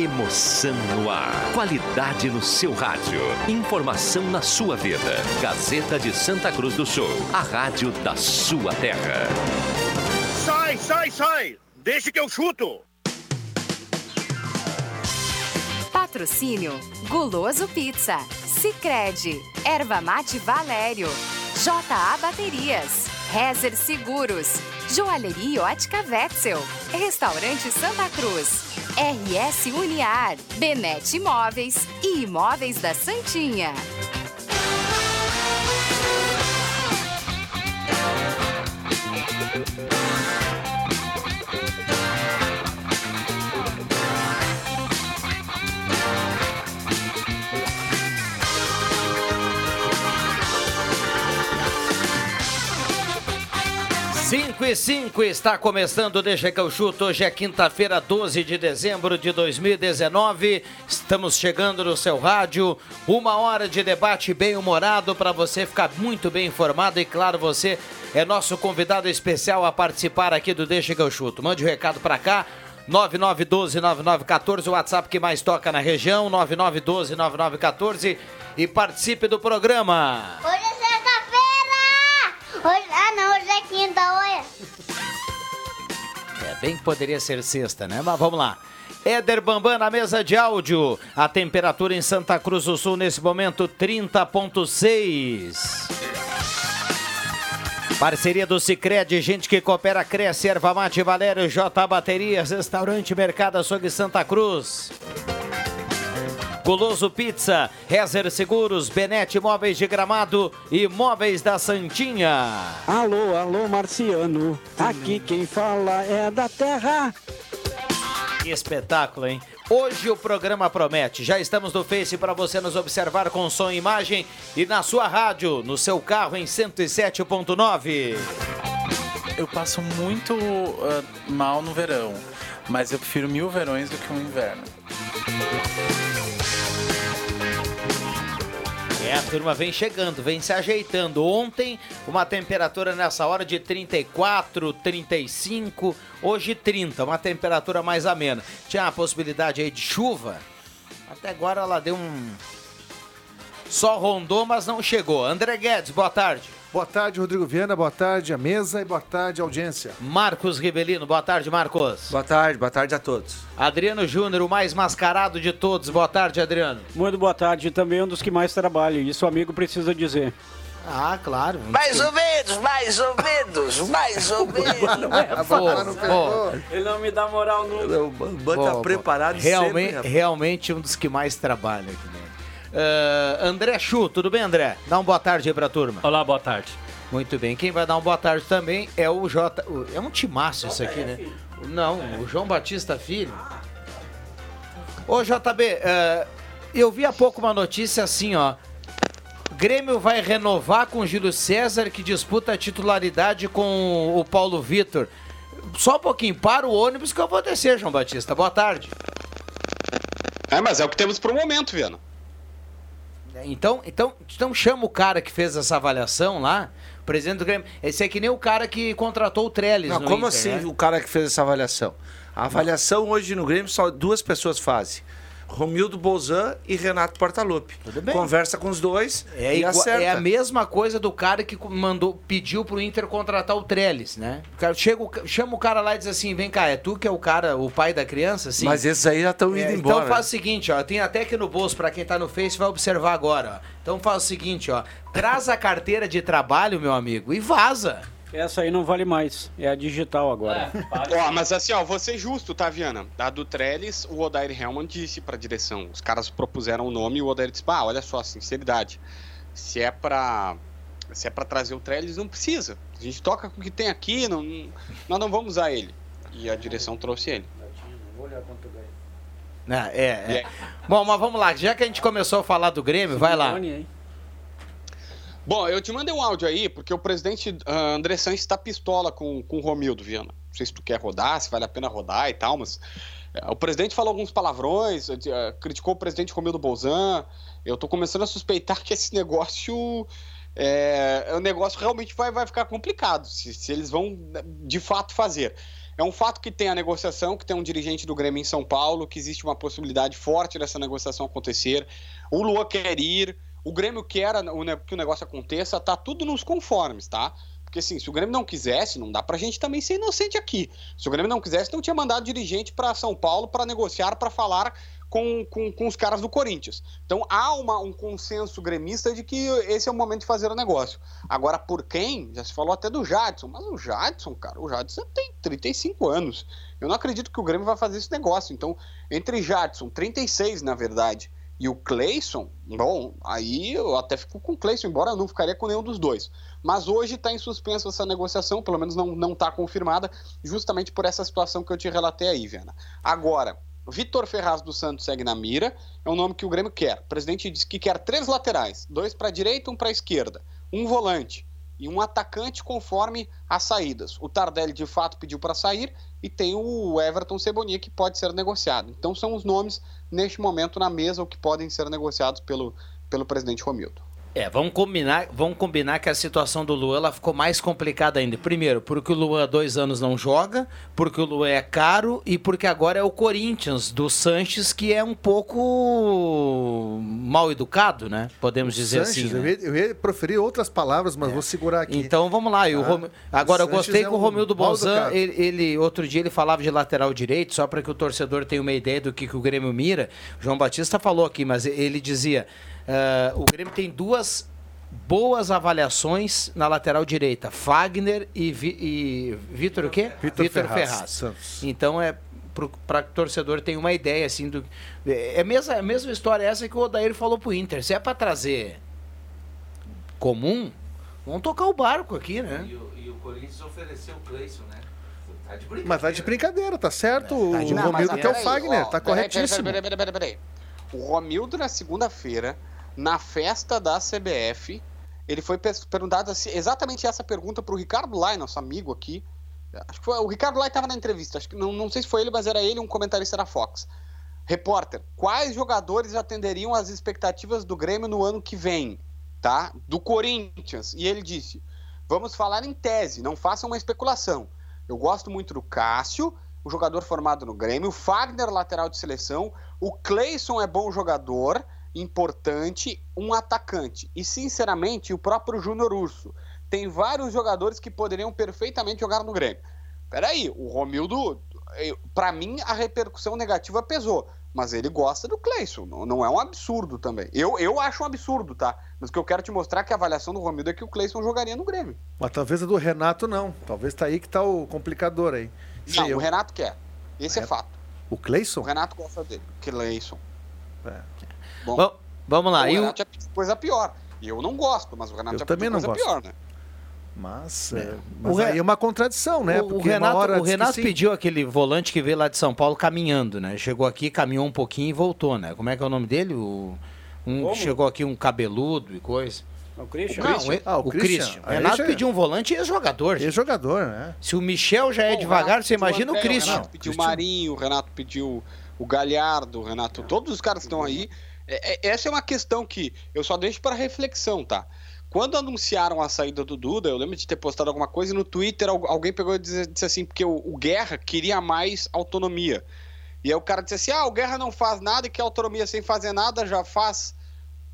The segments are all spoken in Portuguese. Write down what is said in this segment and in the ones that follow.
Emoção no ar. Qualidade no seu rádio. Informação na sua vida. Gazeta de Santa Cruz do Sul. A rádio da sua terra. Sai, sai, sai! Deixa que eu chuto! Patrocínio Guloso Pizza, Sicredi, Erva Mate Valério, JA Baterias, Rezer Seguros, Joalheria Ótica Wetzel, Restaurante Santa Cruz, RS Uniar, Benete Imóveis e Imóveis da Santinha. Cinco e cinco está começando, deixa que eu chuto. Hoje é quinta-feira, 12 de dezembro de 2019. Estamos chegando no seu rádio. Uma hora de debate bem-humorado para você ficar muito bem informado. E claro, você é nosso convidado especial a participar aqui do Deixa que eu chuto. Mande o um recado para cá. 9912-9914, o WhatsApp que mais toca na região, 9912-9914 e participe do programa. Hoje bem que poderia ser sexta, né? Mas vamos lá. Éder Bambam na mesa de áudio. A temperatura em Santa Cruz do Sul nesse momento 30.6. Parceria do Cicred, gente que coopera, cresce, erva mate, Valério, J Baterias, Restaurante Mercado Açougue Santa Cruz. Guloso Pizza, Rezer Seguros, Benete Móveis de Gramado e Móveis da Santinha. Alô, alô, Marciano. Aqui quem fala é da Terra. Que espetáculo, hein? Hoje o programa promete. Já estamos no Face para você nos observar com som e imagem e na sua rádio, no seu carro em 107.9. Eu passo muito uh, mal no verão, mas eu prefiro mil verões do que um inverno. É, a turma vem chegando, vem se ajeitando. Ontem, uma temperatura nessa hora de 34, 35, hoje 30, uma temperatura mais amena. Tinha a possibilidade aí de chuva, até agora ela deu um. Só rondou, mas não chegou. André Guedes, boa tarde. Boa tarde, Rodrigo Viana. Boa tarde, a mesa e boa tarde, audiência. Marcos Rivelino, boa tarde, Marcos. Boa tarde, boa tarde a todos. Adriano Júnior, o mais mascarado de todos. Boa tarde, Adriano. Muito boa tarde. Também um dos que mais trabalha. Isso o amigo precisa dizer. Ah, claro. Mais ou menos, mais ou menos, mais ou menos. É, boa, boa. Ele não me dá moral nunca. O Bambam tá preparado realmente, sempre. realmente um dos que mais trabalha aqui, né? Uh, André Chu, tudo bem, André? Dá uma boa tarde aí pra turma. Olá, boa tarde. Muito bem. Quem vai dar uma boa tarde também é o J. o- É um timaço isso aqui, né? Não, o João Batista Filho. Ô, JB, uh, eu vi há pouco uma notícia assim, ó. Grêmio vai renovar com o Júlio César, que disputa a titularidade com o Paulo Vitor. Só um pouquinho, para o ônibus que eu vou descer, João Batista. Boa tarde. É, mas é o que temos pro momento, Viana. Então, então, então chama o cara que fez essa avaliação lá, presidente do Grêmio. Esse é que nem o cara que contratou o Trellis Não, como Inter, assim né? o cara que fez essa avaliação? A avaliação hoje no Grêmio só duas pessoas fazem. Romildo Bolzan e Renato Portaluppi. bem. Conversa com os dois É, e acerta. é a mesma coisa do cara que mandou, pediu pro Inter contratar o Trellis, né? O cara, chega, chama o cara lá e diz assim: vem cá, é tu que é o cara, o pai da criança? Sim. Mas esses aí já estão É, indo então embora. faz o seguinte, ó, tem até aqui no bolso pra quem tá no Face vai observar agora, ó. Então faz o seguinte, ó, traz a carteira de trabalho, meu amigo, e vaza. Essa aí não vale mais. É a digital agora. Ó, mas assim, ó, vou ser justo, tá, Viana? A do Trellis, o Odair Helman disse pra direção. Os caras propuseram o nome e o Odair disse: ah, olha só, sinceridade. Se é pra. Se é pra trazer o Trellis, não precisa. A gente toca com o que tem aqui, não, nós não vamos usar ele. E a direção trouxe ele. Né, é, é. Bom, mas vamos lá, já que a gente começou a falar do Grêmio, vai lá. Bom, eu te mandei um áudio aí, porque o presidente ah, André Sanches está pistola com, com o Romildo, Viana. Não sei se tu quer rodar, se vale a pena rodar e tal, mas eh, o presidente falou alguns palavrões, eh, criticou o presidente Romildo Bolzan. Eu tô começando a suspeitar que esse negócio. É, o negócio realmente vai, vai ficar complicado, se, se eles vão de fato fazer. É um fato que tem a negociação, que tem um dirigente do Grêmio em São Paulo, que existe uma possibilidade forte dessa negociação acontecer. O Lua quer ir, o Grêmio quer que o negócio aconteça, tá tudo nos conformes, tá? Porque assim, se o Grêmio não quisesse, não dá pra gente também ser inocente aqui. Se o Grêmio não quisesse, não tinha mandado dirigente para São Paulo para negociar, para falar com, com, com, os caras do Corinthians. Então há uma, um consenso gremista de que esse é o momento de fazer o negócio. Agora, por quem? Já se falou até do Jadson, mas o Jadson, cara, o Jadson tem 35 anos. Eu não acredito que o Grêmio vai fazer esse negócio. Então, entre Jadson, 36 na verdade, e o Cleison, bom, aí eu até fico com o Cleison, embora eu não ficaria com nenhum dos dois. Mas hoje está em suspenso essa negociação, pelo menos não está confirmada, justamente por essa situação que eu te relatei aí, Viana. Agora, Vitor Ferraz dos Santos segue na mira, é um nome que o Grêmio quer. O presidente disse que quer três laterais, dois para a direita, um para a esquerda, um volante e um atacante conforme as saídas. O Tardelli de fato pediu para sair e tem o Everton Cebolinha que pode ser negociado. Então são os nomes neste momento na mesa o que podem ser negociados pelo, pelo presidente Romildo. É, vamos combinar, vamos combinar que a situação do Luan ela ficou mais complicada ainda. Primeiro, porque o Luan há dois anos não joga, porque o Luan é caro e porque agora é o Corinthians do Sanches que é um pouco mal educado, né? Podemos dizer Sanches, assim. Eu, né? ia, eu ia proferir outras palavras, mas vou segurar aqui. Então vamos lá. E o Ah, Rom- Agora eu gostei é que o Romildo Bolzan, ele, ele- outro dia ele falava de lateral direito, só para que o torcedor tenha uma ideia do que, que o Grêmio mira. O João Batista falou aqui, mas ele dizia: ah, o Grêmio tem duas boas avaliações na lateral direita, Fagner e, Vi- e Vitor o quê? Vitor Ferraz, Santos. Então é para que o torcedor tenha uma ideia assim do é a mesma, a mesma história essa que o Odair falou pro Inter. Se é para trazer comum, vamos tocar o barco aqui, né? E o, e o Corinthians ofereceu o Cleison, né? Tá de brincadeira. Mas tá de brincadeira, tá certo? o de- Não, Romildo mas que é o Fagner, ó, tá corretíssimo. Peraí, peraí, peraí, peraí, peraí. O Romildo, na segunda-feira, na festa da CBF, ele foi pe- perguntado assim, exatamente essa pergunta pro Ricardo Lai, nosso amigo aqui. Acho que foi, o Ricardo Lai estava na entrevista, acho que não, não sei se foi ele, mas era ele, um comentarista da Fox. Repórter, quais jogadores atenderiam às expectativas do Grêmio no ano que vem? Tá? Do Corinthians. E ele disse: vamos falar em tese, não façam uma especulação. Eu gosto muito do Cássio, o jogador formado no Grêmio, o Fagner, lateral de seleção, o Cleison é bom jogador, importante, um atacante. E, sinceramente, o próprio Júnior Urso. Tem vários jogadores que poderiam perfeitamente jogar no Grêmio. Peraí, o Romildo, pra mim, a repercussão negativa pesou. Mas ele gosta do Cleison, não, é um absurdo também. Eu, eu acho um absurdo, tá? Mas o que eu quero te mostrar é que a avaliação do Romildo é que o Cleison jogaria no Grêmio. Mas talvez a do Renato não. Talvez tá aí que tá o complicador aí. Não, eu. o Renato quer. Esse é, É. fato. O O Cleison? Renato gosta dele. Cleison. É. Bom, Va- vamos lá. o o- Renato já pediu coisa pior. Eu não gosto, mas o Renato Eu já também não coisa gosto. pior, né? Mas, É. é, mas O Re- aí é uma contradição, né? O- o Porque Renato, o Renato pediu aquele volante que veio lá de São Paulo caminhando, né? Chegou aqui, caminhou um pouquinho e voltou, né? Como é que é o nome dele? O, um, Como? chegou aqui um cabeludo e coisa. O Christian? Não, e- Ah, o o Christian. Christian. O Renato já- pediu um volante e é jogador. Ex-jogador, né? Se o Michel já é Bom, o devagar, Renato você imagina o André, Christian. O Renato pediu o. Marinho, o Renato pediu o Galhardo, o Renato, todos os caras que estão aí. É- é- essa é uma questão que eu só deixo para reflexão, tá? Quando anunciaram a saída do Duda, eu lembro de ter postado alguma coisa e no Twitter al- alguém pegou e disse, assim, porque o, o Guerra queria mais autonomia. E aí o cara disse assim: ah, o Guerra não faz nada e que a autonomia sem fazer nada já faz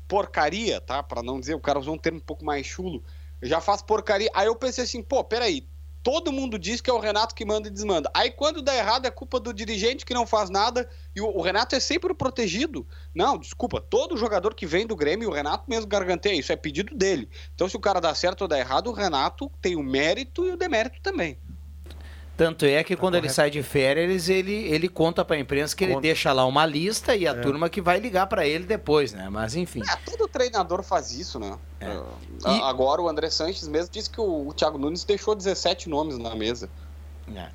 porcaria, tá? Pra não dizer, o cara usou um termo um pouco mais chulo. Já faz porcaria. Aí eu pensei assim, pô, peraí. Todo mundo diz que é o Renato que manda e desmanda. Aí quando dá errado é culpa do dirigente que não faz nada e o, Renato é sempre o protegido. Não, desculpa, todo jogador que vem do Grêmio, o Renato mesmo garantia isso, é pedido dele. Então se o cara dá certo ou dá errado, o Renato tem o mérito e o demérito também. Tanto é que Tá quando ele sai de férias, ele, ele conta pra imprensa que ele Conta. deixa lá uma lista e a É. turma que vai ligar pra ele depois, né? Mas enfim. É, todo treinador faz isso, né? É. É, E- a- Agora o André Sanches mesmo disse que o, o Thiago Nunes deixou 17 nomes na mesa. É.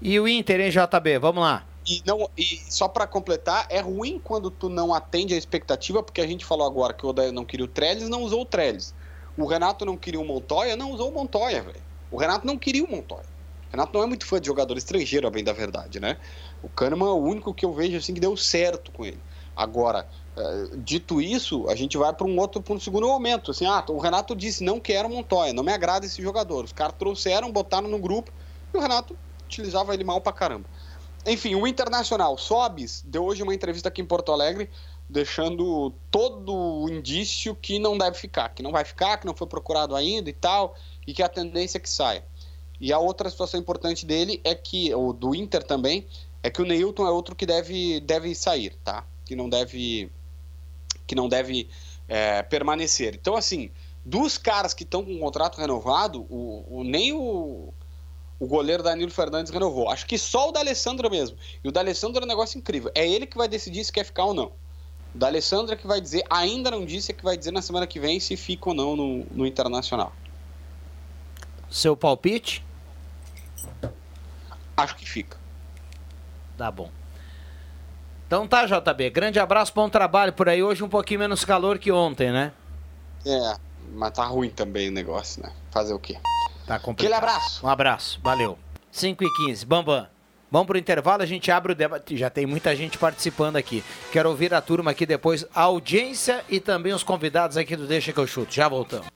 E o Inter, hein, JB? Vamos lá. E, não, e só pra completar, é ruim quando tu não atende a expectativa, porque a gente falou agora que o Odair não queria o Trellis, não usou o Trellis. O Renato não queria o Montoya, não usou o Montoya, velho. O Renato não queria o Montoya. Renato não é muito fã de jogador estrangeiro, a bem da verdade, né? O Kahneman é o único que eu vejo assim que deu certo com ele. Agora, eh, dito isso, a gente vai para um outro, para um segundo momento. Assim, ah, o Renato disse não quero Montoya, não me agrada esse jogador. Os caras trouxeram, botaram no grupo e o Renato utilizava ele mal pra caramba. Enfim, o Internacional Sobis deu hoje uma entrevista aqui em Porto Alegre, deixando todo o indício que não deve ficar, que não vai ficar, que não foi procurado ainda e tal, e que a tendência é que saia. E a outra situação importante dele é que, ou do Inter também, é que o Neilton é outro que deve, deve sair, tá? Que não deve, que não deve é, permanecer. Então, assim, dos caras que estão com o contrato renovado, o, o, nem o, o goleiro Danilo Fernandes renovou. Acho que só o da Alessandra mesmo. E o da Alessandra é um negócio incrível. É ele que vai decidir se quer ficar ou não. O da Alessandra é que vai dizer, ainda não disse, é que vai dizer na semana que vem se fica ou não no, no Internacional. Seu palpite? Acho que fica. Tá bom. Então tá, JB. Grande abraço, bom trabalho por aí. Hoje um pouquinho menos calor que ontem, né? É, mas tá ruim também o negócio, né? Fazer o quê? Tá complicado. Aquele abraço. Um abraço, valeu. 5 e 15 Bambam. Vamos pro intervalo, a gente abre o debate. Já tem muita gente participando aqui. Quero ouvir a turma aqui depois, a audiência e também os convidados aqui do Deixa que eu chuto. Já voltamos.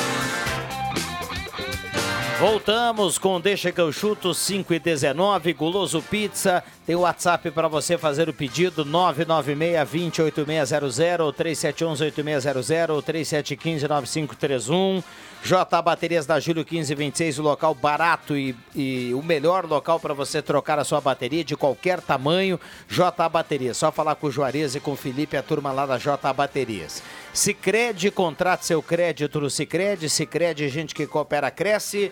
Voltamos com Deixa que eu chuto 5 e 19, Guloso Pizza. Tem o WhatsApp para você fazer o pedido 996 208600 3711 8600 3715 9531. J Baterias da Júlio 1526, o local barato e, e o melhor local para você trocar a sua bateria de qualquer tamanho. J Baterias, só falar com o Juarez e com o Felipe, a turma lá da J Baterias. Sicredi, contrate seu crédito no Sicredi. Sicredi, gente que coopera cresce.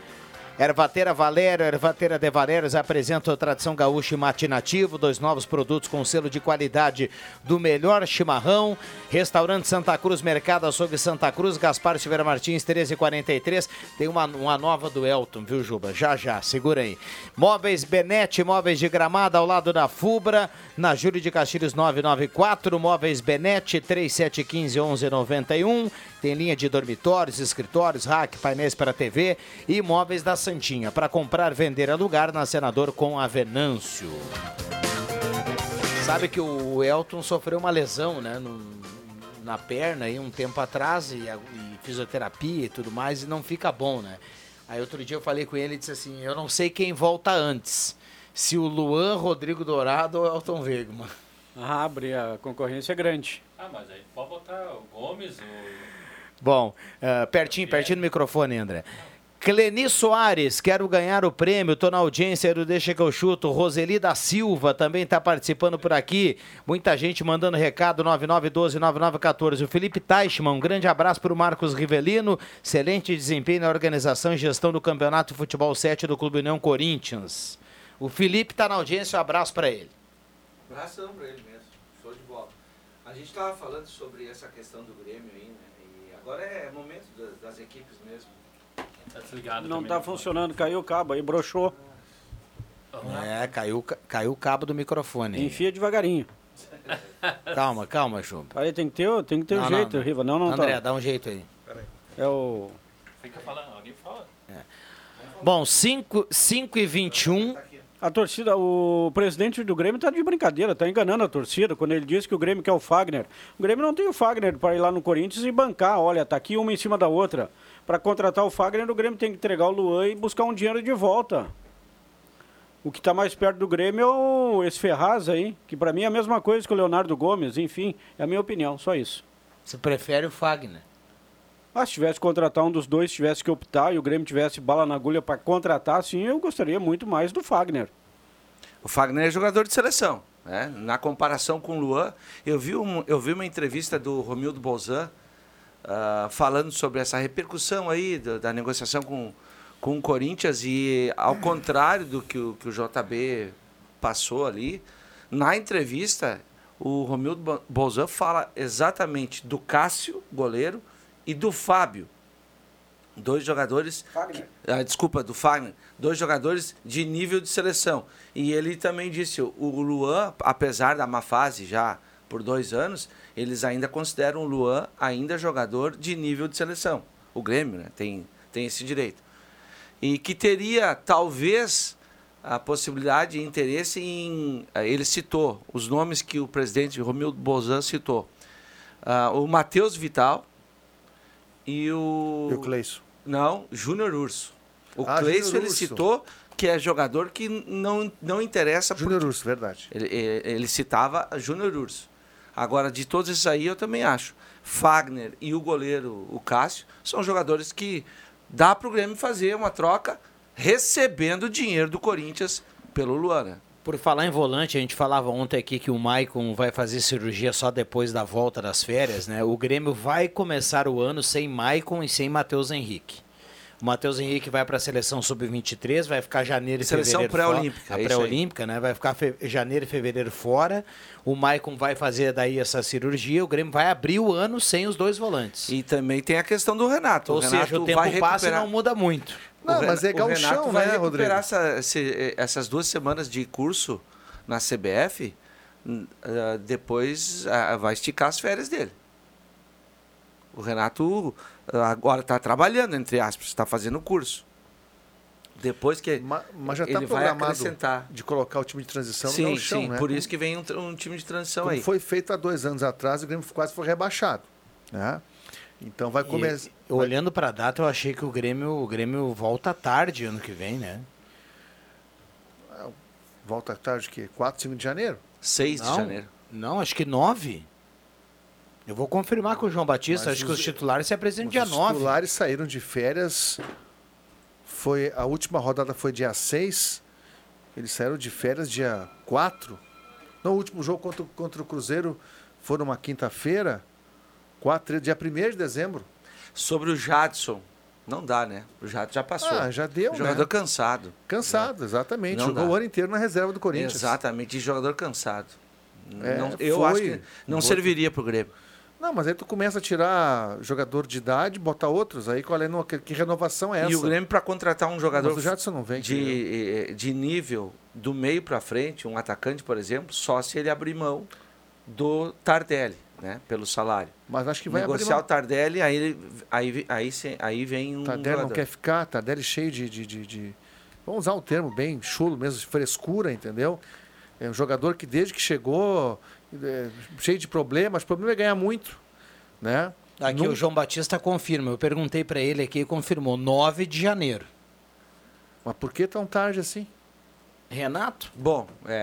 Ervateira Valério, Ervateira de Valérios apresenta o Tradição Gaúcha e Matinativo, dois novos produtos com selo de qualidade do melhor chimarrão. Restaurante Santa Cruz, Mercado Açougue Santa Cruz, Gaspar Silveira Martins, 1343. Tem uma, uma nova do Elton, viu, Juba? Já, já, segura aí. Móveis Benete, móveis de gramada ao lado da Fubra, na Júlio de Castilhos 994. Móveis Benete, 3715 1191. Tem linha de dormitórios, escritórios, rack, painéis para TV e móveis da Santinha. Para comprar, vender, alugar na Senador com a Venâncio. Sabe que o Elton sofreu uma lesão, né? no- na perna aí um tempo atrás e, e fisioterapia e tudo mais e não fica bom, né? Aí outro dia eu falei com ele e disse assim, eu não sei quem volta antes, se o Luan, Rodrigo Dourado ou Elton Wegman. Ah, abre, a concorrência é grande. Ah, mas aí pode botar o Gomes, o... Bom, ah, pertinho, pertinho do microfone, André. Cleni Soares, quero ganhar o prêmio, tô na audiência do Deixa que eu chuto. Roseli da Silva também tá participando por aqui. Muita gente mandando recado, 9912-9914. O Felipe Teichmann, um grande abraço para o Marcos Rivelino. Excelente desempenho na organização e gestão do Campeonato de Futebol 7 do Clube União Corinthians. O Felipe tá na audiência, um abraço para ele. Abração pra ele mesmo. Show de bola. A gente tava falando sobre essa questão do Grêmio aí, né? E agora é momento da- das equipes mesmo. Tá desligado Não também, tá funcionando, caiu o cabo aí, broxou. É, caiu, ca- caiu o cabo do microfone. Enfia devagarinho. Calma, calma, Juba. Aí tem que ter, tem que ter Não, o não, jeito, não. Riva. Não, não André, tá. dá um jeito aí. É o. Fica falando, alguém fala. Bom, 5 e 21. A torcida, o presidente do Grêmio tá de brincadeira, tá enganando a torcida quando ele diz que o Grêmio quer o Fagner. O Grêmio não tem o Fagner para ir lá no Corinthians e bancar, olha, tá aqui uma em cima da outra. Para contratar o Fagner, o Grêmio tem que entregar o Luan e buscar um dinheiro de volta. O que tá mais perto do Grêmio é o, esse Ferraz aí, que para mim é a mesma coisa que o Leonardo Gomes, enfim, é a minha opinião, só isso. Você prefere o Fagner? Ah, se tivesse que contratar um dos dois, tivesse que optar e o Grêmio tivesse bala na agulha para contratar, sim, eu gostaria muito mais do Fagner. O Fagner é jogador de seleção. Né? Na comparação com o Luan, eu vi, um, eu vi uma entrevista do Romildo Bolzan ah, falando sobre essa repercussão aí do- da negociação com, com o Corinthians e ao contrário do que o, que o JB passou ali, na entrevista o Romildo Bo- Bolzan fala exatamente do Cássio, goleiro, e do Fábio, dois jogadores. que- ah, desculpa, do Fagner. Dois jogadores de nível de seleção. E ele também disse: o Luan, apesar da má fase já por dois anos, eles ainda consideram o Luan ainda jogador de nível de seleção. O Grêmio né, tem, tem esse direito. E que teria, talvez, a possibilidade e interesse em. eh, Ele citou os nomes que o presidente Romildo Bolzan citou. Ah, o Matheus Vital e o. E o Cleison. Não, Júnior Urso. O Ah, Cleison ele Urso. citou que é jogador que não, não interessa. Júnior Urso, verdade. Ele, ele- ele citava Júnior Urso. Agora, de todos esses aí, eu também acho. Fagner e o goleiro, o Cássio, são jogadores que dá para o Grêmio fazer uma troca recebendo dinheiro do Corinthians pelo Luana. Por falar em volante, a gente falava ontem aqui que o Maicon vai fazer cirurgia só depois da volta das férias, né? O Grêmio vai começar o ano sem Maicon e sem Matheus Henrique. O Matheus Henrique vai para a seleção sub-23, vai ficar janeiro e Seleção fevereiro pré-olímpica, fora. é A aí. pré-olímpica, né? Vai ficar fe- janeiro e fevereiro fora. O Maicon vai fazer daí essa cirurgia. O Grêmio vai abrir o ano sem os dois volantes. E também tem a questão do Renato. Ou o Renato seja, o tempo vai passa e recuperar- não muda muito. Não, O mas é o Renato gauchão, vai né, recuperar Rodrigo? essa- esse- essas duas semanas de curso na CBF, hum, ah, depois ah, vai esticar as férias dele. O Renato ah, agora está trabalhando, entre aspas, está fazendo curso. Depois que Mas já está ele vai programado acrescentar. de colocar o time de transição Sim, no gauchão, sim, né? por isso que vem um, um time de transição Como aí. foi feito há dois anos atrás, o Grêmio quase foi rebaixado. Né? Então vai começar. Olhando para a data, eu achei que o Grêmio, o Grêmio volta tarde ano que vem, né? Volta tarde que 4, 5 de janeiro? 6 Não, Não, acho que 9. Eu vou confirmar com o João Batista, Mas acho que os- os titulares se apresentam dia Os 9. titulares saíram de férias. Foi a última rodada foi dia 6. Eles saíram de férias dia 4. No último jogo contra, o- contra o Cruzeiro foi numa quinta-feira, 4, dia 1 de dezembro. Sobre o Jadson, não dá, né? O Jadson já passou. Ah, já deu, O jogador né? cansado. Cansado, exatamente. Não Jogou dá. o ano inteiro na reserva do Corinthians. Exatamente, de jogador cansado. É, Não- eu foi. acho que não serviria pro Grêmio. Não, mas aí tu começa a tirar jogador de idade, botar outros. Aí qual é no- que, que renovação é essa? E o Grêmio, para contratar um jogador o não vem, de, eh, de nível do meio para frente, um atacante, por exemplo, só se ele abrir mão do Tardelli, né? Pelo salário. Mas acho que vai abrir Negociar mão. o Tardelli, aí, aí, aí, aí vem um Tardelli não jogador. quer ficar, Tardelli cheio de, de, de, de- Vamos usar um termo bem chulo mesmo, de frescura, entendeu? É um jogador que desde que chegou, é, cheio de problemas, o problema é ganhar muito, né? Aqui Nunca- o João Batista confirma. Eu perguntei para ele aqui e confirmou. 9 de janeiro. Mas por que tão tarde assim? Renato? Bom, é...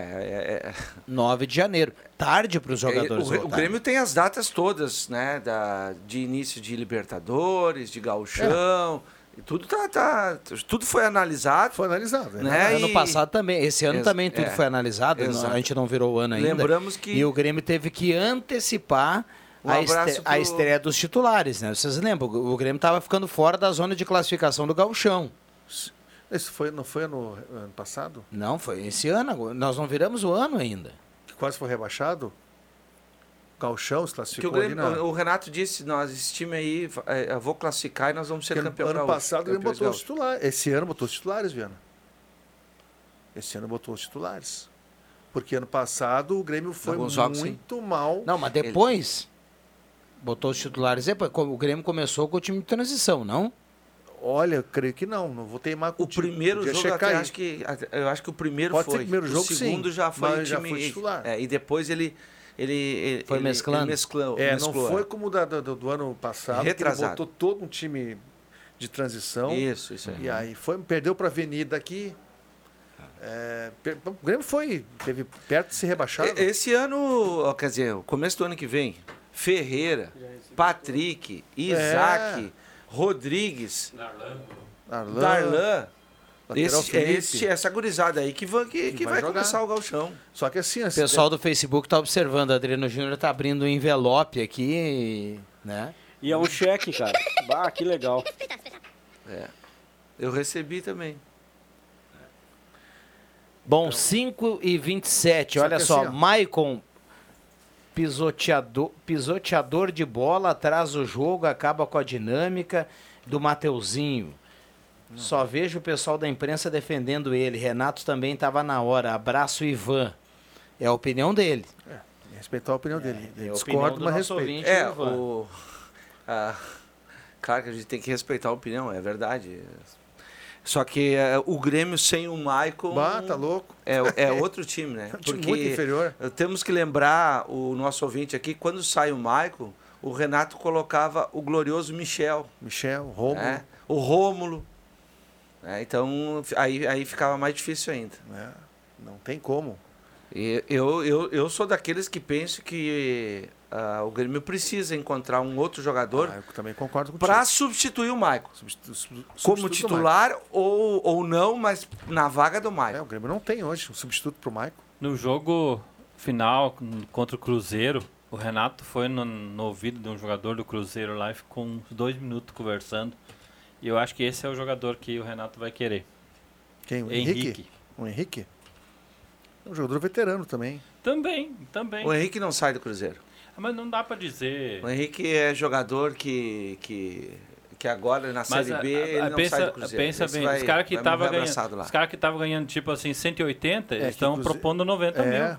é, é 9 de janeiro. Tarde para os jogadores o, o voltarem. Grêmio tem as datas todas, né? Da, de início de Libertadores, de Gauchão. E tudo tá, tá- Tudo foi analisado. Foi analisado. Né? ano E- passado também. Esse ano Ex- também tudo é, foi analisado. exato. A gente não virou o ano ainda. Lembramos que- E o Grêmio teve que antecipar Um a, abraço este- a pro- estreia dos titulares, né? Vocês lembram? O o Grêmio estava ficando fora da zona de classificação do Gauchão. Esse foi, não foi ano, ano passado? Não, foi esse ano. agora. Nós não viramos o ano ainda. Que quase foi rebaixado? Galchão se Que o, classificou Grêmio- ali na... o Renato disse, nós, esse time aí, é, eu vou classicar e nós vamos ser Porque campeão ano passado ele botou os titulares. Esse ano botou os titulares, Viana. Esse ano botou os titulares. Porque ano passado o Grêmio foi jogos, muito mal. Não, mas depois botou os titulares. O Grêmio começou com o time de transição, não? Olha, eu creio que não. Não vou teimar com O primeiro Podia jogo, até aí. acho que, eu acho que o primeiro Pode foi. ser primeiro jogo, o segundo sim, já foi já time, foi titular. É, e depois ele ele, ele Foi ele- mesclando? ele mesclou, É, mesclou, não foi é. como o da- do, do ano passado, que ele Retrasado. botou todo um time de transição. Isso, isso aí. E aí foi, perdeu para a Avenida aqui. É, o Grêmio foi, teve perto de se rebaixar. Esse ano, quer dizer, o começo do ano que vem, Ferreira, Patrick, Isaac, Rodrigues, Darlan, Darlan. Esse, Felipe. esse- essa gurizada aí que, vai, que, que vai, jogar. começar o galchão. Só que assim, O assim, pessoal do Facebook está observando. Adriano Júnior está abrindo um envelope aqui, né? E é um cheque, cara. Bah, que legal. É. Eu recebi também. Bom, 5 e 27. Só Olha só, assim. Maicon, pisoteador, pisoteador de bola, traz o jogo, acaba com a dinâmica do Mateuzinho. Só vejo o pessoal da imprensa defendendo ele. Renato também estava na hora. Abraço, Ivan. É a opinião dele. respeitar a opinião dele. é a opinião Discordo, do mas nosso respeito. ouvinte. É, Ivan. o. ah, claro que a gente tem que respeitar a opinião, é verdade. Só que é, o Grêmio sem o Maicon. Bah, tá louco. É, é outro time, né? É um time muito inferior. Temos que lembrar o nosso ouvinte aqui, quando sai o Maicon, o Renato colocava o glorioso Michel. Michel, Rômulo. né? O Rômulo. É, então, aí, aí ficava mais difícil ainda. É, não tem como. E eu, eu, eu sou daqueles que penso que ah, o Grêmio precisa encontrar um outro jogador Ah, eu também concordo com para substituir o Maicon. Como titular ou, ou não, mas na vaga do Maicon. É, o Grêmio não tem hoje um substituto pro Maicon. No jogo final contra o Cruzeiro, o Renato foi no, no ouvido de um jogador do Cruzeiro lá e ficou uns dois minutos conversando. E eu acho que esse é o jogador que o Renato vai querer. Quem? O Henrique. Henrique? O Henrique? É um jogador veterano também. Também, também. O Henrique não sai do Cruzeiro. Mas não dá pra dizer. O Henrique é jogador que, que, que agora na Série a- B a- ele não pensa, sai do Cruzeiro. pensa Esse bem, vai- os caras que estavam ganhando, lá. os cara que ganhando tipo assim 180, É, estão Cruze- propondo 90 É. mil.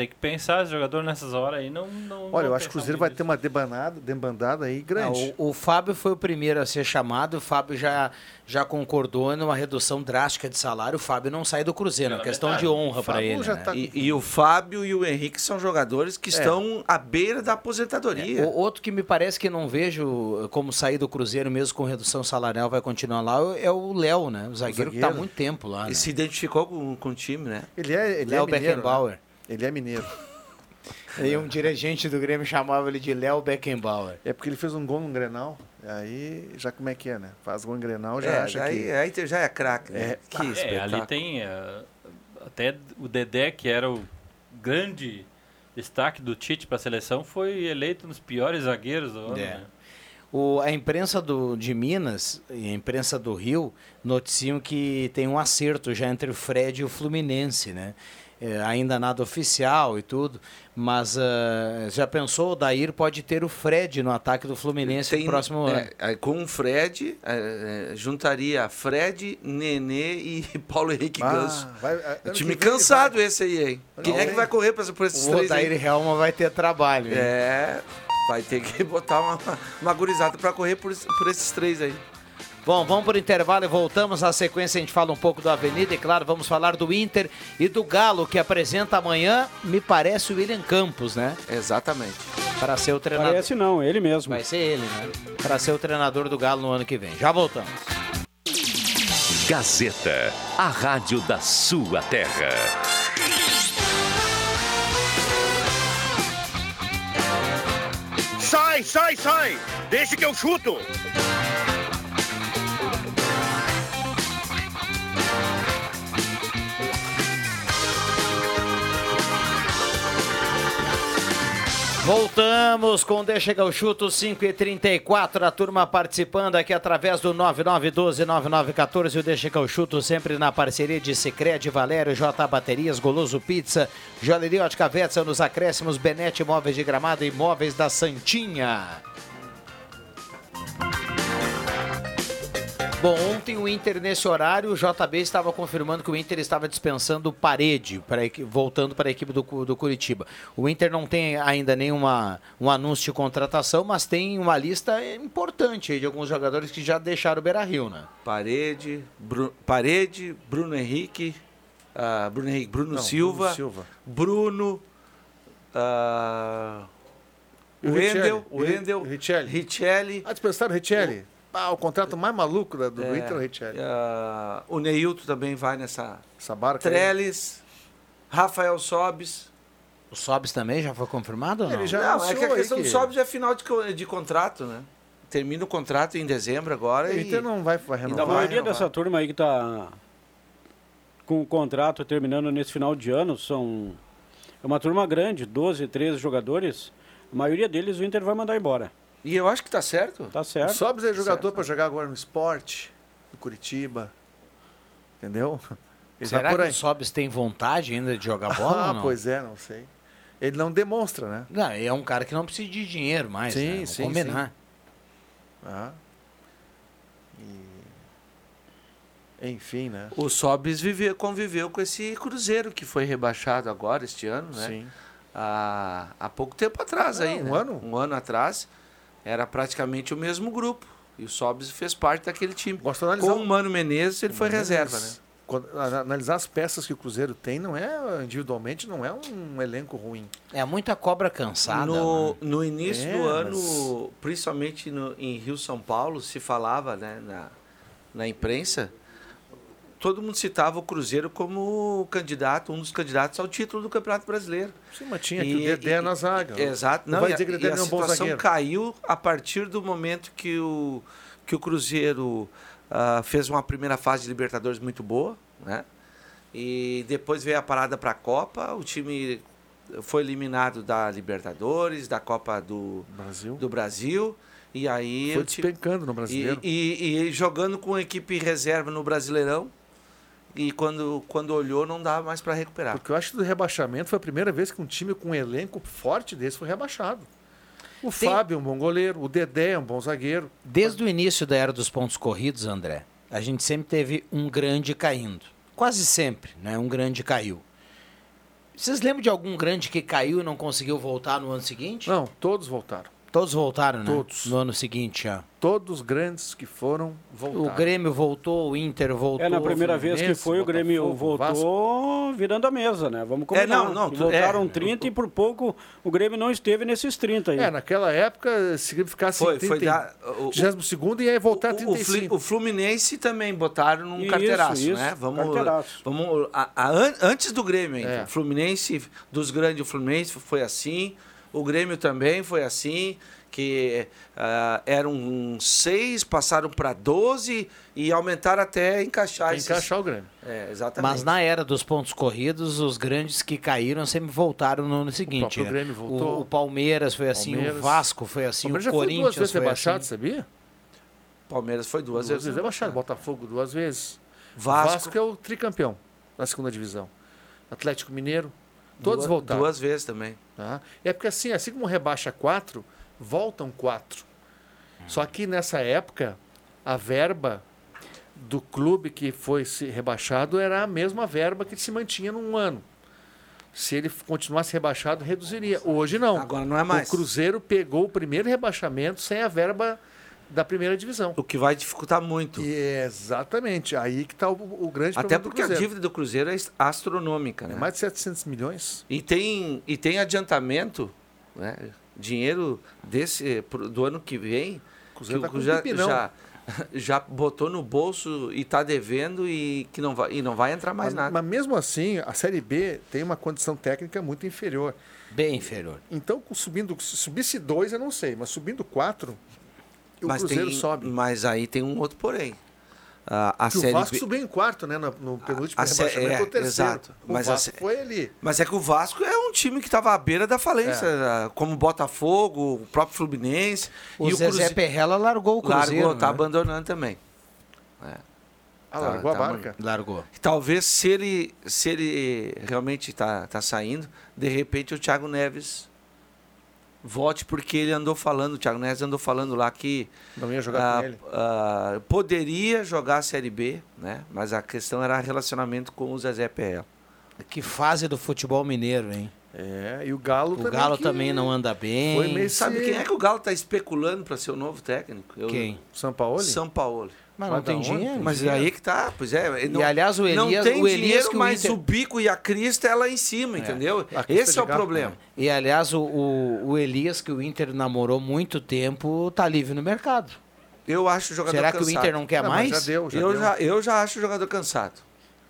Tem que pensar, esse jogador nessas horas aí não. não Olha, eu não acho que o Cruzeiro vai ter uma debanada, debandada aí grande. Ah, o, o Fábio foi o primeiro a ser chamado, o Fábio já, já concordou numa redução drástica de salário. O Fábio não sai do Cruzeiro, é uma questão de honra para ele. né? E, e o Fábio e o Henrique são jogadores que É. estão à beira da aposentadoria. O outro que me parece que não vejo como sair do Cruzeiro mesmo com redução salarial vai continuar lá é o Léo, né? O zagueiro, que está há zagueiro. muito tempo lá. E Né? se identificou com, com o time, né? Ele é, ele Léo é mineiro. Beckenbauer. né? Ele é mineiro. E um dirigente do Grêmio chamava ele de Léo Beckenbauer. É porque ele fez um gol no Grenal. Aí já como é que é, né? Faz gol em Grenal, já É, acha aí, que. aí já é craque, né? É, que É, espetáculo. ali tem eh, até o Dedé, que era o grande destaque do Tite para a seleção, foi eleito um dos piores zagueiros do ano. É. né? O, a imprensa do, de Minas e a imprensa do Rio noticiam que tem um acerto já entre o Fred e o Fluminense, né? É, ainda nada oficial e tudo, mas ah, já pensou, o Dair pode ter o Fred no ataque do Fluminense no próximo é, ano. aí com o Fred, é, é, juntaria Fred, Nenê e Paulo Henrique Ah, Ganso. vai- ano time vem cansado esse aí, hein? Quem Ano é que vai correr por esses O três aí? Odair Helma vai ter trabalho. hein? É, vai ter que botar uma, uma gurizada pra correr por, por esses três aí. Bom, vamos por intervalo e voltamos. Na sequência a gente fala um pouco do Avenida e, claro, vamos falar do Inter e do Galo, que apresenta amanhã, me parece, o William Campos, né? Exatamente. Para ser o treinador. Parece não, ele mesmo. Vai ser ele, né? Para ser o treinador do Galo no ano que vem. Já voltamos. Gazeta, a rádio da sua terra. Sai, sai, sai! Deixa que eu chuto! Voltamos com Deixa que eu chuto 5 e 34 a turma participando aqui através do 9912-9914 o Deixa que eu chuto sempre na parceria de Cicred, Valério, J Baterias, Goloso Pizza, Joalheria Ótica Vetsa nos acréscimos, Benete Móveis de Gramado e Móveis da Santinha. Bom, ontem o Inter, nesse horário, o JB estava confirmando que o Inter estava dispensando parede, para, voltando para a equipe do, do Curitiba. O Inter não tem ainda nenhuma um anúncio de contratação, mas tem uma lista importante aí de alguns jogadores que já deixaram o Beira Rio, né? Parede, Bru- Parede, Bruno Henrique, ah, Bruno Henrique, Bruno Não, Silva, Bruno Silva. Bruno, ah, E o o? Wendel, o Wendel, Richelli? Richelli, Ah, dispensaram o Richelli? Ah, o contrato mais maluco da- do É, Inter é o Richelli. ah, o Neilton também vai nessa. Essa barca aí. Trellis, Rafael Sobes. O Sobes também já foi confirmado ou não? Ele já Não, é anunciou que a questão que- do Sobes é final de, de contrato, né? Termina o contrato em dezembro agora O e... Inter não vai, vai A renovar. maioria renovar. dessa turma aí que tá com o contrato terminando nesse final de ano são é uma turma grande, 12, 13 jogadores. A maioria deles o Inter vai mandar embora. E eu acho que tá certo. Tá O certo. Sobs é jogador Certo. para jogar agora no esporte, no Curitiba. Entendeu? Ele Será que aí. o Sobes tem vontade ainda de jogar bola Ah, ou não? pois é, não sei. Ele não demonstra, né? Não, é um cara que não precisa de dinheiro mais, Sim, né? Sim, combinar. Ah. E... Enfim, né? O Sobis vive, conviveu com esse Cruzeiro que foi rebaixado agora, este ano, né? Sim. Há, há pouco tempo atrás É, aí, um né? ano. Um ano atrás. Era praticamente o mesmo grupo. E o Sobis fez parte daquele time. Gosto de analisar Com o Mano Menezes, ele foi Mas, reserva, né? quando- ana- analisar as peças que o Cruzeiro tem, não é individualmente, não é um elenco ruim. É muita cobra cansada. No, né? no início É, do ano, mas- principalmente no- em Rio São Paulo, se falava né, na, na imprensa, todo mundo citava o Cruzeiro como candidato, um dos candidatos ao título do Campeonato Brasileiro. Sim, mas tinha que o Dedé na zaga. Exato. Não Não, vai e a- dizer que o e Dedé a não é um bom situação zagueiro. caiu a partir do momento que o, que o Cruzeiro ah, fez uma primeira fase de Libertadores muito boa, né? E depois veio a parada para a Copa, o time foi eliminado da Libertadores, da Copa do Brasil, do Brasil e aí Foi despencando no brasileiro. E, e- e jogando com equipe reserva no Brasileirão. E quando, quando olhou, não dava mais para recuperar. Porque eu acho que do rebaixamento foi a primeira vez que um time com um elenco forte desse foi rebaixado. O Fábio é um bom goleiro, o Dedé é um bom zagueiro. Desde o início da era dos pontos corridos, André, a gente sempre teve um grande caindo. Quase sempre, né? Um grande caiu. Vocês lembram de algum grande que caiu e não conseguiu voltar no ano seguinte? Não, todos voltaram. Todos voltaram, né? Todos. No ano seguinte já. Todos grandes que foram voltaram. O Grêmio voltou, o Inter voltou. É, na primeira vez que foi, o Grêmio Botafogo, voltou virando a mesa, né? Vamos combinar. É, não, não, E voltaram é. 30 e por pouco o Grêmio não esteve nesses 30 aí. É, naquela época, se ficasse Foi, foi da- o- o- 32 ia voltar a O, Fli- 35. o Fluminense também botaram num Isso, carteiraço, isso, né? Vamos, carteiraço. vamos a- a- an- antes do Grêmio ainda. É. O Fluminense, dos grandes, o Fluminense foi assim. O Grêmio também foi assim. Que ah, eram seis, passaram para 12 e aumentaram até encaixar esses- Encaixar o Grêmio. É, exatamente. Mas na era dos pontos corridos, os grandes que caíram sempre voltaram no ano seguinte. próprio né? Grêmio voltou. O, o Palmeiras foi assim, Palmeiras. o Vasco foi assim, o o, já foi duas Corinthians vezes foi rebaixado, assim. sabia? Palmeiras foi duas, Duas vezes vezes. rebaixado. Botafogo duas vezes. Vasco. Vasco é o tricampeão da segunda divisão. Atlético Mineiro, todos duas, voltaram. Duas vezes também. Tá? É porque assim, assim como rebaixa quatro, voltam quatro. Só que nessa época, a verba do clube que foi rebaixado era a mesma verba que se mantinha num ano. Se ele continuasse rebaixado, reduziria. Hoje não. Agora não é mais. O Cruzeiro pegou o primeiro rebaixamento sem a verba da primeira divisão. O que vai dificultar muito. E é exatamente. Aí que está o, o grande Até problema do porque a dívida do Cruzeiro é astronômica, né? É mais de 700 milhões. E tem, e tem adiantamento, né? Dinheiro desse, do ano que vem, Cruzeiro que tá o Cruzeiro pipinão. já, já botou no bolso e está devendo e que não vai, e não vai entrar mais mas, nada. mas mesmo assim, a Série B tem uma condição técnica muito inferior. Bem inferior. Então, subindo, se subisse dois, eu não sei, mas subindo quatro, o mas, Cruzeiro tem, sobe. mas aí tem um outro porém. A, a Que o série Vasco B- subiu em quarto, né? No, no penúltimo a sé- rebaixamento, é, o terceiro. exato. O Mas a Vasco sé- foi ali. Mas é que o Vasco é um time que estava à beira da falência, É. como o Botafogo, o próprio Fluminense. O e Zezé Cruze- Perrella largou o Cruzeiro. Largou, tá né? abandonando também. É. Ah, largou a tá barca. Largou. Talvez se ele, se ele realmente está tá saindo, de repente o Thiago Neves volte, porque ele andou falando, o Thiago Neves andou falando lá que Não ia jogar ah, com ele. ah, poderia jogar a Série B, né? mas a questão era relacionamento com o Zezé PL. Que fase do futebol mineiro, hein? É, e o Galo O também. Galo que também não anda bem. Foi meio Sabe quem é que o Galo está especulando para ser o novo técnico? Eu- Quem? São Paulo? São Paulo. Mas não tem dinheiro. Mas aí que tá, pois é. E, aliás, o não Elias- tem o Elias dinheiro, que o mas Inter- o bico e a crista é lá em cima, entendeu? A crista Esse é o problema. né? E aliás, o, o, o Elias, que o Inter namorou muito tempo, tá livre no mercado. Eu acho o jogador Será que o cansado. Inter não quer Não, mais? já deu, já eu, deu. já, eu já acho o jogador cansado.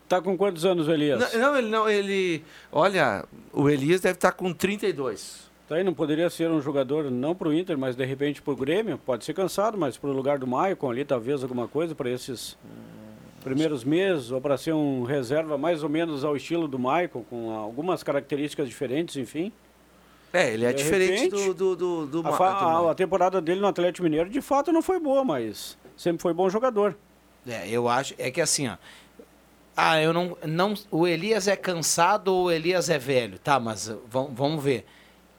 Tá com quantos anos o Elias? Não, não, ele não, ele. Olha, o Elias deve estar com 32. Tá aí, não poderia ser um jogador não pro Inter, mas de repente pro Grêmio? Pode ser cansado, mas pro lugar do Maicon ali, talvez alguma coisa para esses primeiros meses, ou para ser um reserva mais ou menos ao estilo do Maicon, com algumas características diferentes, enfim. É, ele é De diferente repente, do, do, do, do, A, a- temporada dele no Atlético Mineiro de fato não foi boa, mas sempre foi bom jogador. É, eu acho. É que assim, ó. Ah, eu não, não. O Elias é cansado ou o Elias é velho? Tá, mas vamos ver.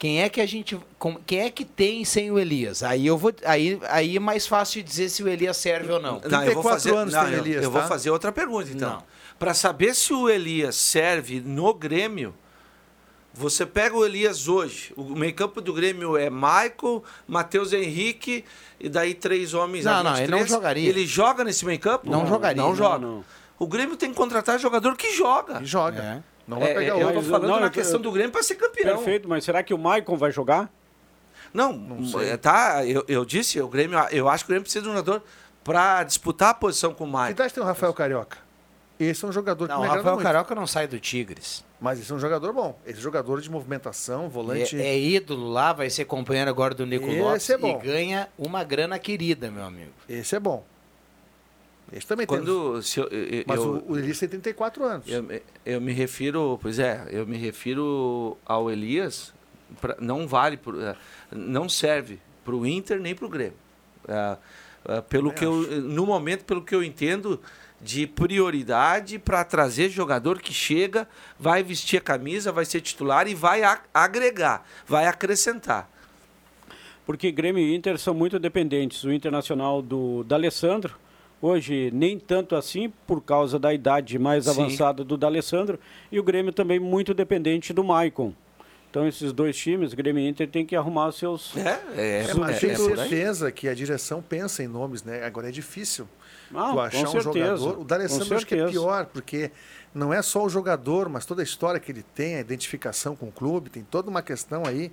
Quem é que a gente. com- Quem é que tem sem o Elias? Aí eu vou. Aí, aí é mais fácil de dizer se o Elias serve ou não. Não, eu vou 34 fazer, anos não, tem eu, Elias, eu vou tá? fazer outra pergunta, então. Não. Para saber se o Elias serve no Grêmio, Você pega o Elias hoje, o meio-campo do Grêmio é Michael, Matheus Henrique e daí três homens. Não, não, ele 23. não jogaria. Ele joga nesse meio-campo? Não jogaria. Não Não, joga. não. O Grêmio tem que contratar jogador que joga. E joga. É. Não vai É, pegar eu tô falando não, na eu- questão eu- do Grêmio para ser campeão. Perfeito, mas será que o Maicon vai jogar? Não, sei. é, tá, eu, eu disse, o Grêmio, eu acho que o Grêmio precisa de um jogador para disputar a posição com o Que Michael. idade tem o Rafael Carioca? Esse é um jogador que Não, o me agrada Rafael muito. Carioca não sai do Tigres. Mas esse é um jogador bom. Esse é jogador de movimentação, volante. É, é ídolo lá, vai ser companheiro agora do Nico Esse Lopes é bom. e ganha uma grana querida, meu amigo. Esse é bom. Esse também tem. Quando se eu, eu- Mas eu- o, o Elias tem 34 anos. Eu, me- eu me refiro, pois é, eu me refiro ao Elias, pra- não vale, pro- eh, não serve para o Inter nem para o Grêmio. Ah, ah, pelo que eu, no momento, pelo que eu entendo, de prioridade para trazer jogador que chega, vai vestir a camisa, vai ser titular e vai agregar, vai acrescentar. Porque Grêmio e Inter são muito dependentes. O Internacional do D'Alessandro, hoje nem tanto assim, por causa da idade mais Sim. avançada do D'Alessandro, e o Grêmio também muito dependente do Maicon. Então esses dois times, Grêmio e Inter, tem que arrumar os seus... É, é, É, mas tenho é por aí. certeza que a direção pensa em nomes, né? Agora é difícil Ah, tu com achar um certeza, jogador. O D'Alessandro acho que é certeza. pior, porque não é só o jogador, mas toda a história que ele tem, a identificação com o clube, tem toda uma questão aí.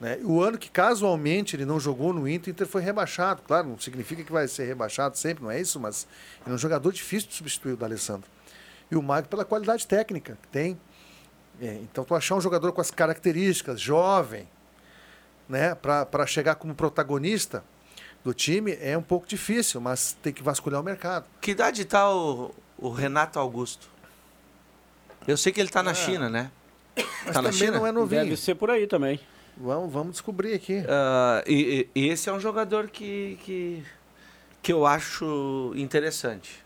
Né? O ano que casualmente ele não jogou no Inter, o Inter foi rebaixado. Claro, não significa que vai ser rebaixado sempre, não é isso, mas ele é um jogador difícil de substituir o D'Alessandro. E o Mago pela qualidade técnica que tem. É, então, tu achar um jogador com as características, jovem, né, para chegar como protagonista do time é um pouco difícil, mas tem que vasculhar o mercado. Que idade está o, o Renato Augusto? Eu sei que ele está na China, né? Mas Tá na também China? não é novinho. Deve ser por aí também. Vamos, vamos descobrir aqui. Ah, e, e esse é um jogador que, que, que eu acho interessante.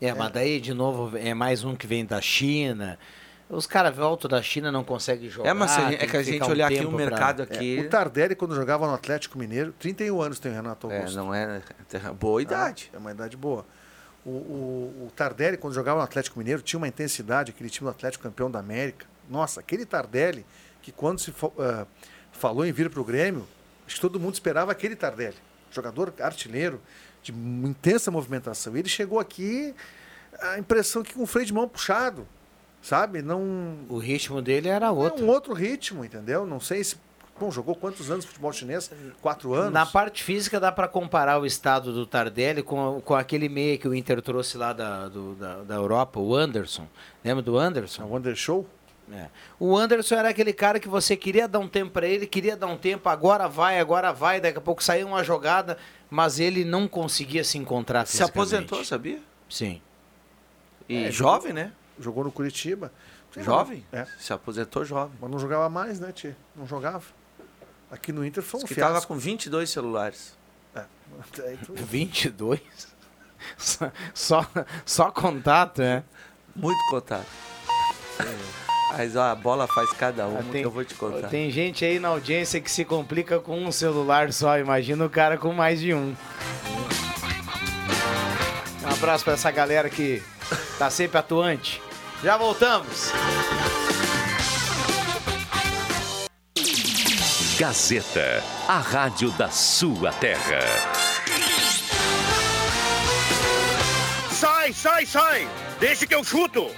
É, mas daí, de novo, é mais um que vem da China. Os caras voltam da China não conseguem jogar. É, mas se a gente- tem é que a gente um olhar aqui o tempo pra- mercado É, aqui. o Tardelli, quando jogava no Atlético Mineiro, 31 anos tem o Renato É, Augusto. não é boa idade. É uma idade boa. O, o, o Tardelli, quando jogava no Atlético Mineiro, tinha uma intensidade, aquele time do Atlético campeão da América. Nossa, aquele Tardelli, que quando se ah, falou em vir para o Grêmio, acho que todo mundo esperava aquele Tardelli. Jogador artilheiro, de intensa movimentação. Ele chegou aqui, a impressão que com o freio de mão puxado, sabe? Não. O ritmo dele era É outro. um outro ritmo, entendeu? Não sei se. Bom, jogou quantos anos futebol chinês? Quatro anos? Na parte física dá para comparar o estado do Tardelli com, com aquele meia que o Inter trouxe lá da, do- da, da Europa, o Anderson. Lembra do Anderson? O Under Show? É. O Anderson era aquele cara que você queria dar um tempo para ele, queria dar um tempo, agora vai, agora vai, daqui a pouco saiu uma jogada, mas ele não conseguia se encontrar Se aposentou, sabia? Sim. E É, jovem, né? Jogou no Curitiba. Jovem? É. Se aposentou jovem. Mas não jogava mais, né, Tia? Não jogava. Aqui no Inter foi um Diz que fiasco. tava com 22 celulares. É. Aí tu- 22? Só, só, só contato, é? Muito contato. Mas ó, a bola faz cada Ah, tem- que eu vou te contar. Tem gente aí na audiência que se complica com um celular só. Imagina o cara com mais de um. Um abraço pra essa galera que tá sempre atuante. Já voltamos. Gazeta, a rádio da sua terra. Sai, sai, sai! Deixa que eu chuto!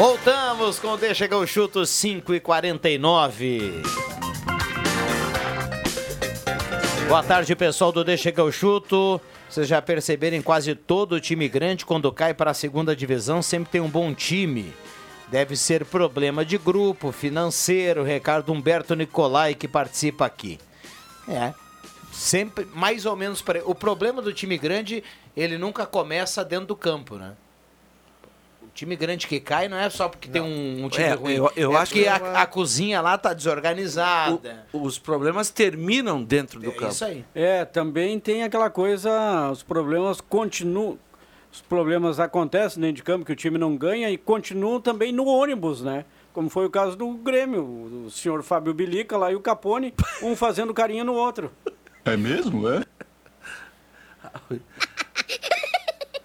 Voltamos com o Deixa que eu chuto 5 e 49. Boa tarde, pessoal do Deixa que eu chuto. Vocês já perceberam, quase todo time grande, quando cai para a segunda divisão, sempre tem um bom time. Deve ser problema de grupo, financeiro, Ricardo Humberto Nicolai que participa aqui. É. Sempre, mais ou menos. O problema do time grande, ele nunca começa dentro do campo, né? Time grande que cai não é só porque tem um, um time É, ruim. eu- eu é acho que que a, é uma- a cozinha lá tá desorganizada. O- os problemas terminam dentro do campo. isso aí. É, também tem aquela coisa, os problemas continuam, os problemas acontecem dentro de campo que o time não ganha e continuam também no ônibus, né? Como foi o caso do Grêmio, o senhor Fábio Bilica lá e o Capone, um fazendo carinho no outro. É mesmo, é?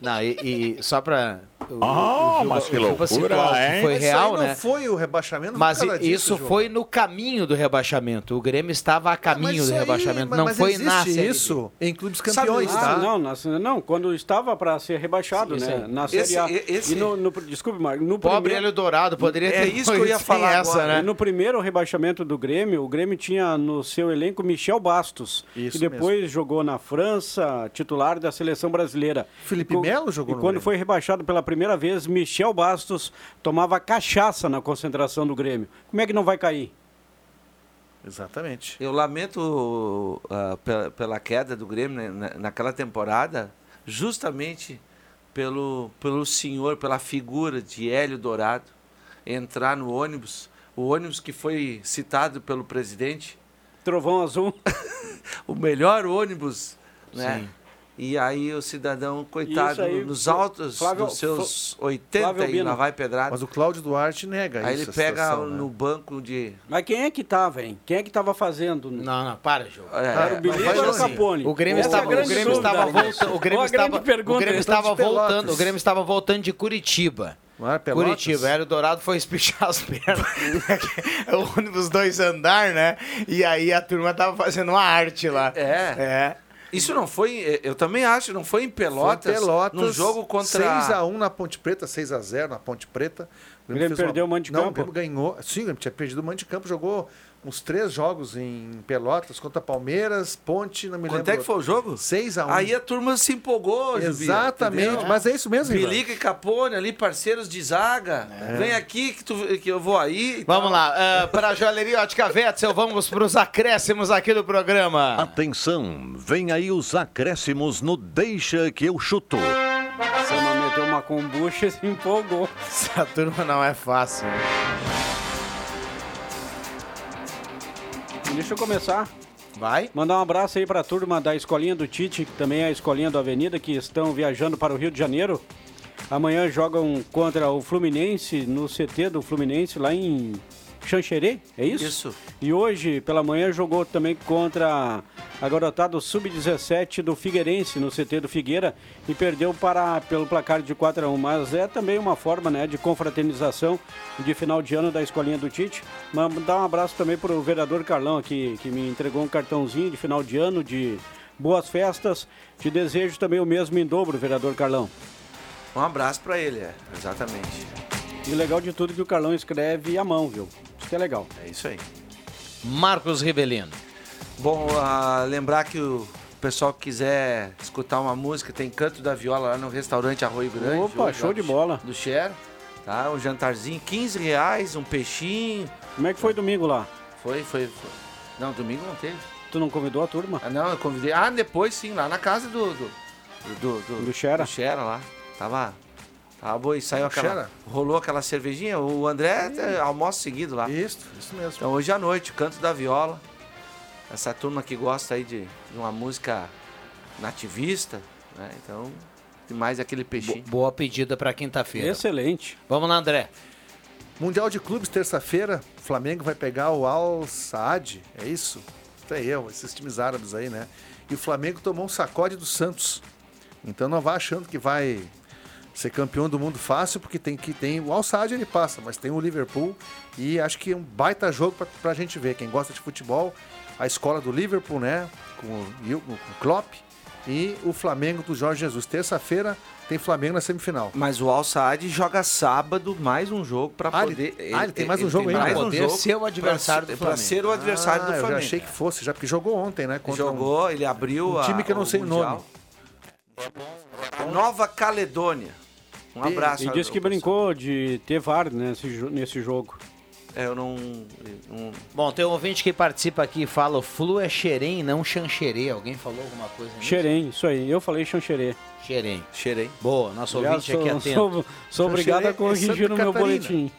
Não, e, e só pra. O- Ah, o Juba- mas que loucura, hein? Foi Isso real, aí não né? foi o rebaixamento Mas disso, isso João. foi no caminho do rebaixamento. O Grêmio estava a caminho isso do aí, rebaixamento, mas- não mas foi na Série B. isso em clubes Sabe- campeões, ah, tá? Não, na- não, quando estava para ser rebaixado, Sim, né? Na Série Esse- A. esse- E no, no, desculpe, Marco, no Pobre primeiro... Hélio Dourado, poderia É ter isso que eu ia falar essa, agora. né? E no primeiro rebaixamento do Grêmio, o Grêmio tinha no seu elenco Michel Bastos, Isso que depois jogou na França, titular da seleção brasileira. Felipe Melo jogou E quando Grêmio. foi rebaixado pela primeira vez, Michel Bastos tomava cachaça na concentração do Grêmio. Como é que não vai cair? Exatamente. Eu lamento ah, pela, pela queda do Grêmio né, na- naquela temporada, justamente pelo, pelo senhor, pela figura de Hélio Dourado entrar no ônibus, o ônibus que foi citado pelo presidente, Trovão Azul. o melhor ônibus, né? Sim. E aí o cidadão, coitado, aí, nos altos Flávio- dos seus Fla- 80 Flávio e lá vai pedrada. Mas o Cláudio Duarte nega Aí isso. ele a pega situação, né? no banco de... Mas quem é que tava, hein? Quem é que tava fazendo? Não, não, para, João. É, Era o ou era o longe. Capone? O Grêmio Essa é estava, o Grêmio estava né? voltando, o Grêmio estava, o Grêmio é, estava voltando, o Grêmio estava voltando de Curitiba. Não era? Curitiba, Hélio Dourado foi espichar as pernas. o ônibus dois andar, né? E aí a turma tava fazendo uma arte lá. É. É. Isso não foi, eu também acho, não foi em Pelotas, Foi Pelotas, num jogo contra 6x1 na Ponte Preta, 6x0 na Ponte Preta. O Grêmio fez uma- perdeu o mando de Não, campo? o Grêmio ganhou. Sim, o Grêmio tinha perdido o mando de campo, jogou uns três jogos em Pelotas contra Palmeiras, Ponte, não me Quanto lembro. é que foi o jogo? 6x1. Aí a turma se empolgou, Exatamente, mas é isso mesmo. Bilica e Capone ali, parceiros de zaga. Vem aqui que, tu, que eu vou aí. Vamos tal. lá, para a Joalheria Ótica Wetzel, vamos para os acréscimos aqui do programa. Atenção, vem aí os acréscimos no Deixa que eu chuto. Você meteu uma kombucha e se empolgou. Essa turma não é fácil. Deixa eu começar. Vai. Mandar um abraço aí para a turma da Escolinha do Tite, que também é a Escolinha do Avenida, que estão viajando para o Rio de Janeiro. Amanhã jogam contra o Fluminense, no CT do Fluminense, lá em Xanxerê, é isso? Isso. E hoje, pela manhã, jogou também contra a garotada Sub-17 do Figueirense, no CT do Figueira, e perdeu para, pelo placar de 4 a 1 Mas é também uma forma né, de confraternização de final de ano da Escolinha do Tite. Mandar um abraço também para o vereador Carlão aqui, que me entregou um cartãozinho de final de ano, de boas festas. Te desejo também o mesmo em dobro, vereador Carlão. Um abraço pra ele, é, exatamente. E o legal de tudo é que o Carlão escreve à mão, viu? Isso que é legal. É isso aí. Marcos Ribelino. Bom, ah, lembrar que o pessoal que quiser escutar uma música, tem Canto da Viola lá no restaurante Arroio Grande. Opa, hoje, show de bola. Do Cher. Tá, um jantarzinho, 15 reais, um peixinho. Como é que foi domingo lá? Foi, foi, foi. Não, domingo não teve. Tu não convidou a turma? Ah, não, eu convidei. Ah, depois sim, lá na casa do. Do, do, do, Do Xera? do Xera lá. Tava. Tava boa e saiu aquela. Xera? Rolou aquela cervejinha. O André até almoça seguido lá. Isso, isso mesmo. Então hoje à noite, canto da viola. Essa turma que gosta aí de, de uma música nativista, né? Então, e mais aquele peixinho. Boa pedida para quinta-feira. Excelente. Vamos lá, André. Mundial de Clubes, terça-feira, o Flamengo vai pegar o Al Saad, é isso? Isso aí, é, esses times árabes aí, né? E o Flamengo tomou um sacode do Santos. Então não vá achando que vai ser campeão do mundo fácil, porque tem que tem o Al Saad ele passa, mas tem o Liverpool e acho que é um baita jogo pra, pra gente ver. Quem gosta de futebol, a escola do Liverpool, né? Com o, com o Klopp e o Flamengo do Jorge Jesus. Terça-feira tem Flamengo na semifinal. Mas o Al Saad joga sábado mais um jogo para Ah, ele- poder. ah, ele tem mais um jogo ainda? mais Pra um poder jogo ser o adversário pra, do Pra Flamengo. ser o adversário Ah, do Eu Flamengo. já achei que fosse, já porque jogou ontem, né? contra um- Jogou, ele abriu um a- time que eu não sei o nome. Nova Caledônia. Um abraço. E disse que brincou de ter VAR nesse, jo- nesse jogo. É, eu não, não- Bom, tem um ouvinte que participa aqui e fala: o flu é xerém, não chancherê. Alguém falou alguma coisa nisso? Xerém, isso aí. Eu falei chancherê. Xerém. Xerém. Boa, nosso Aliás, ouvinte aqui sou- atento. Sou, sou obrigado a é corrigir Santa no meu boletim.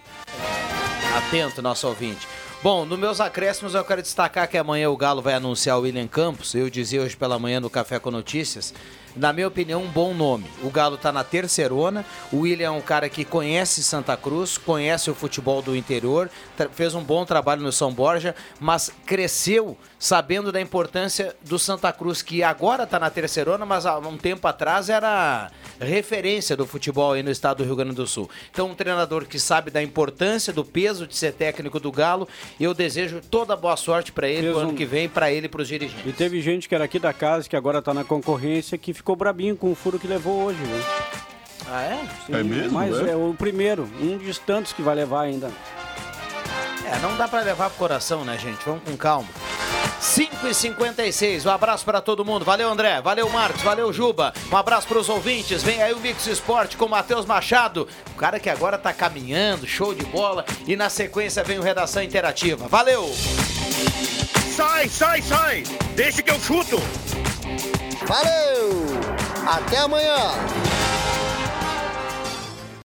Atento, nosso ouvinte. Bom, nos meus acréscimos eu quero destacar que amanhã o Galo vai anunciar o William Campos. Eu dizia hoje pela manhã no Café com Notícias. Na minha opinião, um bom nome. O Galo tá na terceirona. O William é um cara que conhece Santa Cruz, conhece o futebol do interior, fez um bom trabalho no São Borja, mas cresceu sabendo da importância do Santa Cruz, que agora tá na terceirona, mas há um tempo atrás era referência do futebol aí no estado do Rio Grande do Sul. Então, um treinador que sabe da importância, do peso de ser técnico do Galo, eu desejo toda a boa sorte para ele Fez no ano um- que vem, para ele e para os dirigentes. E teve gente que era aqui da casa, que agora tá na concorrência, que ficou brabinho com o furo que levou hoje, viu? Ah, é? Sim, É mesmo, Mas é? é o primeiro, um dos tantos que vai levar ainda. É, não dá para levar pro coração, né, gente? Vamos com calma. 5 e 56 um abraço para todo mundo. Valeu, André. Valeu, Marcos. Valeu, Juba. Um abraço para os ouvintes. Vem aí o Mix Esporte com o Matheus Machado. O cara que agora tá caminhando, show de bola. E na sequência vem o Redação Interativa. Valeu! Sai, sai, sai! Deixa que eu chuto! Valeu! Até amanhã!